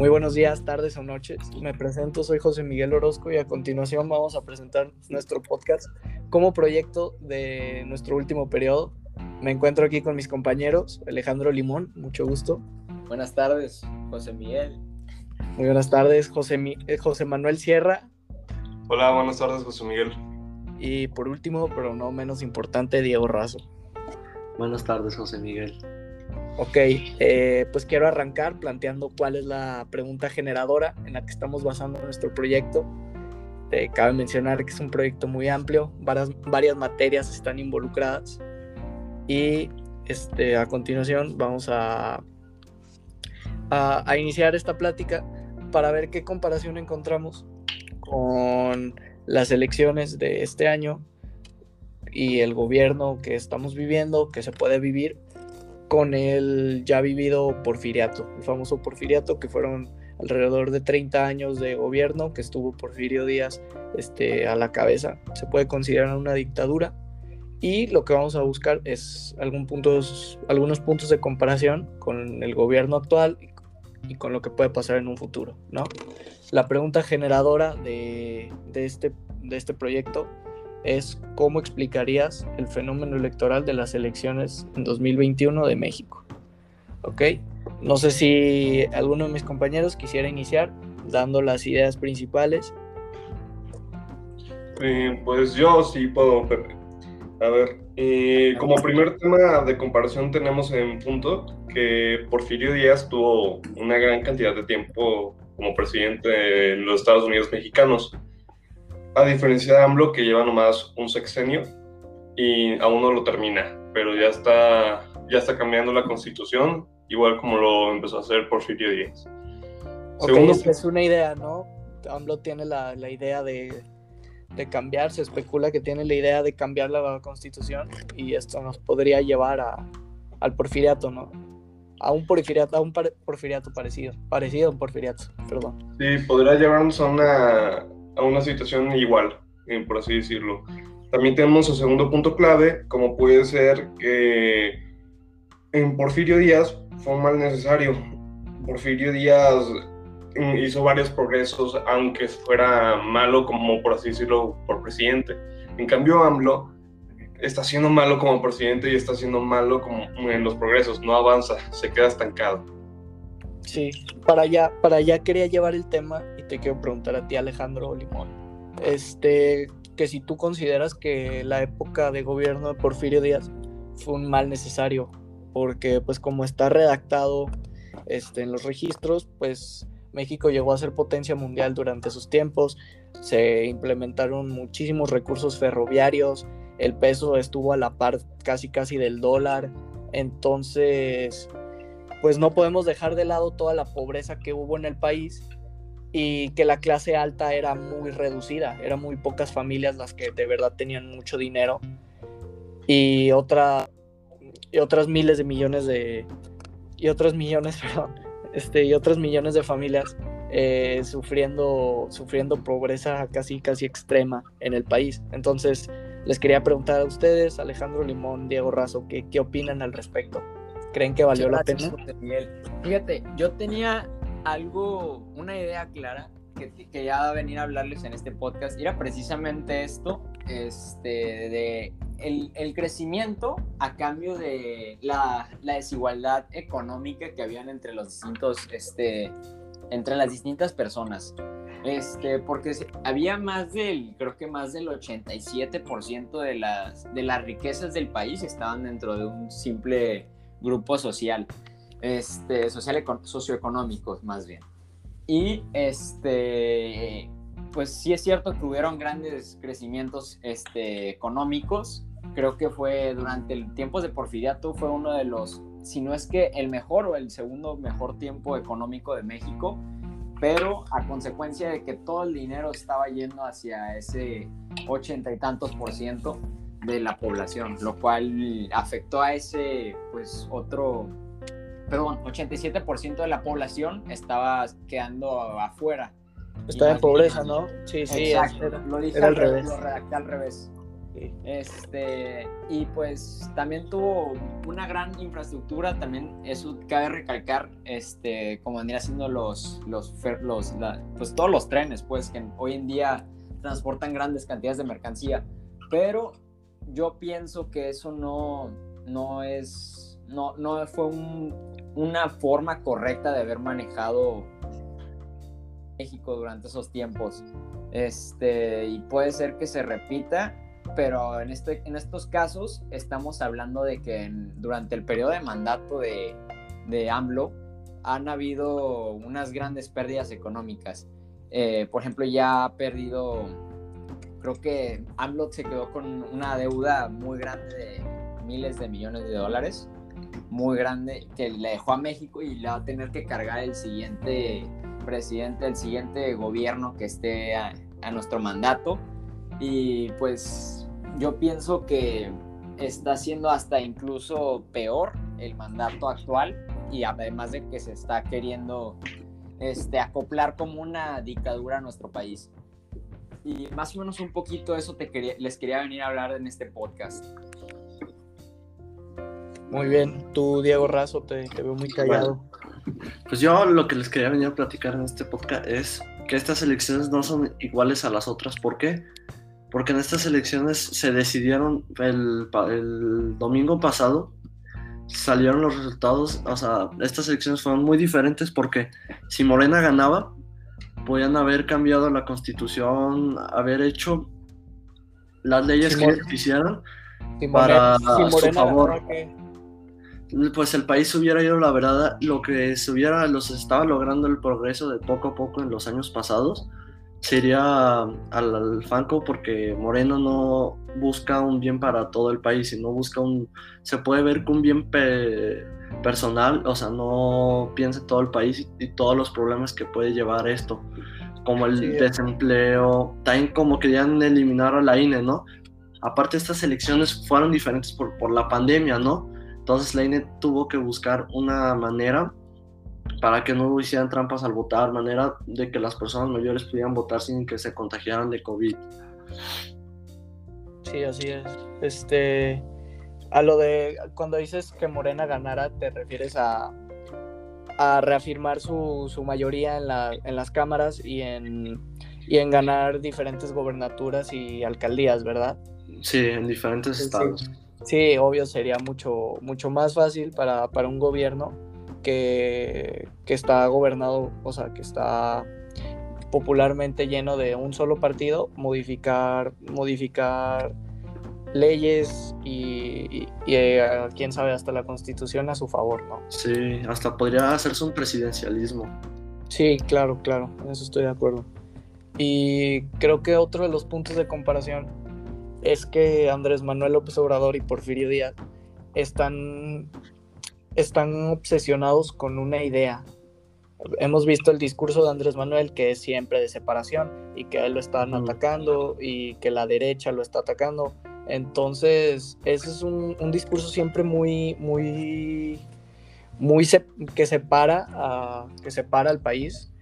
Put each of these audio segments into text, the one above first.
Muy buenos días, tardes o noches. Me presento, soy José Miguel Orozco y a continuación vamos a presentar nuestro podcast como proyecto de nuestro último periodo. Me encuentro aquí con mis compañeros, Alejandro Limón, mucho gusto. Buenas tardes, José Miguel. Muy buenas tardes, José, eh, José Manuel Sierra. Hola, buenas tardes, José Miguel. Y por último, pero no menos importante, Diego Razo. Buenas tardes, José Miguel. Ok, eh, pues quiero arrancar planteando cuál es la pregunta generadora en la que estamos basando nuestro proyecto. Eh, cabe mencionar que es un proyecto muy amplio, varias, materias están involucradas y este, a continuación vamos a iniciar esta plática para ver qué comparación encontramos con las elecciones de este año y el gobierno que estamos viviendo, que se puede vivir con el ya vivido porfiriato, el famoso porfiriato que fueron alrededor de 30 años de gobierno que estuvo Porfirio Díaz este, a la cabeza. Se puede considerar una dictadura y lo que vamos a buscar es algunos puntos de comparación con el gobierno actual y con lo que puede pasar en un futuro, ¿no? La pregunta generadora de este, de este proyecto es cómo explicarías el fenómeno electoral de las elecciones en 2021 de México. ¿Ok? No sé si alguno de mis compañeros quisiera iniciar dando las ideas principales. Eh, pues yo sí puedo, Pepe. A ver, eh, como primer tema de comparación tenemos en punto que Porfirio Díaz tuvo una gran cantidad de tiempo como presidente en los Estados Unidos mexicanos a diferencia de AMLO, que lleva nomás un sexenio y aún no lo termina, pero ya está, ya está cambiando la constitución, igual como lo empezó a hacer Porfirio Díaz. Ok, es una idea, ¿no? AMLO tiene la, la idea de, de, cambiar, se especula que tiene la idea de cambiar la constitución y esto nos podría llevar a, al porfiriato, ¿no? A un porfiriato, a un porfiriato parecido, parecido a un porfiriato, perdón. Sí, podría llevarnos a una a una situación igual, eh, por así decirlo. También tenemos el segundo punto clave, como puede ser que en Porfirio Díaz fue mal necesario. Porfirio Díaz mm, hizo varios progresos, aunque fuera malo, como por así decirlo, por presidente. En cambio, AMLO está siendo malo como presidente y está siendo malo como en los progresos, no avanza, se queda estancado. Sí, para allá, para allá quería llevar el tema y te quiero preguntar a ti, Alejandro Limón. Este, que si tú consideras que la época de gobierno de Porfirio Díaz fue un mal necesario, porque pues como está redactado este, en los registros, pues México llegó a ser potencia mundial durante sus tiempos, se implementaron muchísimos recursos ferroviarios, el peso estuvo a la par casi casi del dólar, entonces pues no podemos dejar de lado toda la pobreza que hubo en el país y que la clase alta era muy reducida, eran muy pocas familias las que de verdad tenían mucho dinero y, otra, y otras miles de millones de y otros millones, este, y otros millones de familias eh, sufriendo, sufriendo pobreza casi, casi extrema en el país. Entonces, les quería preguntar a ustedes, Alejandro Limón, Diego Razo, ¿qué, qué opinan al respecto? ¿Creen que valió la pena? Fíjate, yo tenía algo, una idea clara que, que ya va a venir a hablarles en este podcast. era precisamente esto, este, de el, el, crecimiento a cambio de la, la, desigualdad económica que habían entre los distintos, este, entre las distintas personas. Este, porque había más del, creo que más del 87% de las, de las riquezas del país estaban dentro de un simple grupo social, este, social socioeconómico más bien. Y este, pues sí es cierto que hubieron grandes crecimientos este, económicos. Creo que fue durante el tiempo de Porfiriato, fue uno de los, si no es que el mejor o el segundo mejor tiempo económico de México, pero a consecuencia de que todo el dinero estaba yendo hacia ese ochenta y tantos por ciento, de la población, lo cual afectó a ese, pues, otro, perdón, 87% de la población estaba quedando afuera. Estaba en pobreza, ¿no? Sí, sí. Exacto, lo dije al revés. Lo redacté al revés. Este, y pues también tuvo una gran infraestructura, también eso cabe recalcar, este, como vendría siendo los, los, los pues todos los trenes, pues que hoy en día transportan grandes cantidades de mercancía, pero yo pienso que eso no, no es, no, no fue una forma correcta de haber manejado México durante esos tiempos. Este, y puede ser que se repita, pero en, este, en estos casos estamos hablando de que durante el periodo de mandato de, de AMLO han habido unas grandes pérdidas económicas. Eh, por ejemplo, ya ha perdido, creo que AMLO se quedó con una deuda muy grande de miles de millones de dólares, muy grande, que le dejó a México y le va a tener que cargar el siguiente presidente, el siguiente gobierno que esté a, nuestro mandato. Y pues yo pienso que está siendo hasta incluso peor el mandato actual y además de que se está queriendo este, acoplar como una dictadura a nuestro país. Y más o menos un poquito eso te quería, les quería venir a hablar en este podcast. Muy bien, tú Diego Razo te, te veo muy callado. Pues yo lo que les quería venir a platicar en este podcast es que estas elecciones no son iguales a las otras. ¿Por qué? Porque en estas elecciones se decidieron el, el domingo pasado, salieron los resultados, o sea, estas elecciones fueron muy diferentes porque si Morena ganaba, podían haber cambiado la constitución, haber hecho las leyes que quisieran para su favor. pues el país hubiera ido, la verdad, lo que se hubiera, los estaba logrando el progreso de poco a poco en los años pasados, sería al, al Fanco porque Moreno no busca un bien para todo el país, sino busca un, se puede ver que un bien personal, o sea, no piensa en todo el país y, todos los problemas que puede llevar esto, como el desempleo, también como querían eliminar a la INE, ¿no? Aparte estas elecciones fueron diferentes por, por la pandemia, ¿no? Entonces la INE tuvo que buscar una manera para que no hicieran trampas al votar, manera de que las personas mayores pudieran votar sin que se contagiaran de COVID. Sí, así es. Este, a lo de cuando dices que Morena ganara, te refieres a, a reafirmar su, su mayoría en, la, en, las cámaras y en, y en ganar diferentes gobernaturas y alcaldías, ¿verdad? Sí, en diferentes estados. Sí, obvio, sería mucho, mucho más fácil para, un gobierno que, está gobernado, o sea, que está popularmente lleno de un solo partido, modificar, modificar leyes y, eh, quién sabe, hasta la constitución a su favor, ¿no? Sí, hasta podría hacerse un presidencialismo. Sí, claro, claro, en eso estoy de acuerdo. Y creo que otro de los puntos de comparación es que Andrés Manuel López Obrador y Porfirio Díaz están, están obsesionados con una idea. Hemos visto el discurso de Andrés Manuel que es siempre de separación y que a él lo están atacando y que la derecha lo está atacando. Entonces, ese es un, discurso siempre muy, muy, muy que separa, a, que separa al país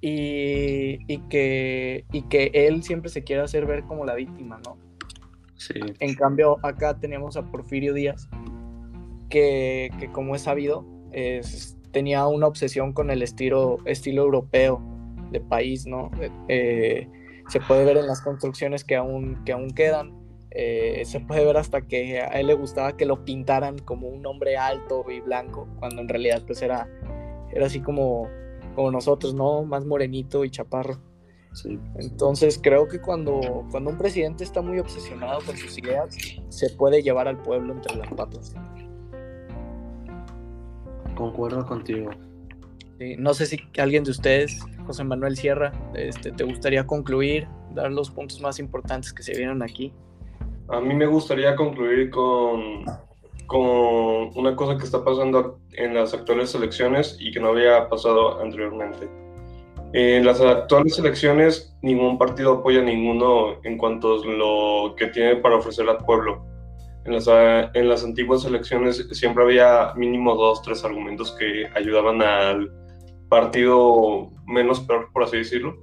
y, y, que, y que él siempre se quiere hacer ver como la víctima, ¿no? En cambio, acá tenemos a Porfirio Díaz, que, como es sabido, tenía una obsesión con el estilo, estilo europeo de país, ¿no? Eh, se puede ver en las construcciones que aún, que aún quedan. Eh, se puede ver hasta que a él le gustaba que lo pintaran como un hombre alto y blanco, cuando en realidad pues era, era así como, como nosotros, ¿no? Más morenito y chaparro. Entonces creo que cuando, cuando un presidente está muy obsesionado con sus ideas, se puede llevar al pueblo entre las patas. Concuerdo contigo. no sé si alguien de ustedes, José Manuel Sierra, este, te gustaría concluir, dar los puntos más importantes que se vieron aquí. A mí me gustaría concluir con, con una cosa que está pasando en las actuales elecciones y que no había pasado anteriormente en las actuales elecciones, ningún partido apoya a ninguno en cuanto a lo que tiene para ofrecer al pueblo. En las, en las antiguas elecciones siempre había mínimo dos, tres argumentos que ayudaban al partido menos peor, por así decirlo.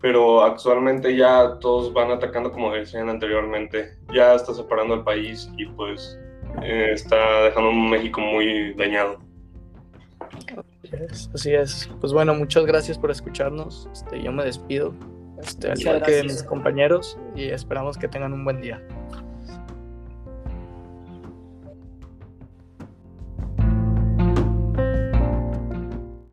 Pero actualmente ya todos van atacando como decían anteriormente, ya está separando el país y pues eh, está dejando un México muy dañado. Así es, Pues bueno, muchas gracias por escucharnos. Este, yo me despido, este, al igual que mis compañeros, y esperamos que tengan un buen día.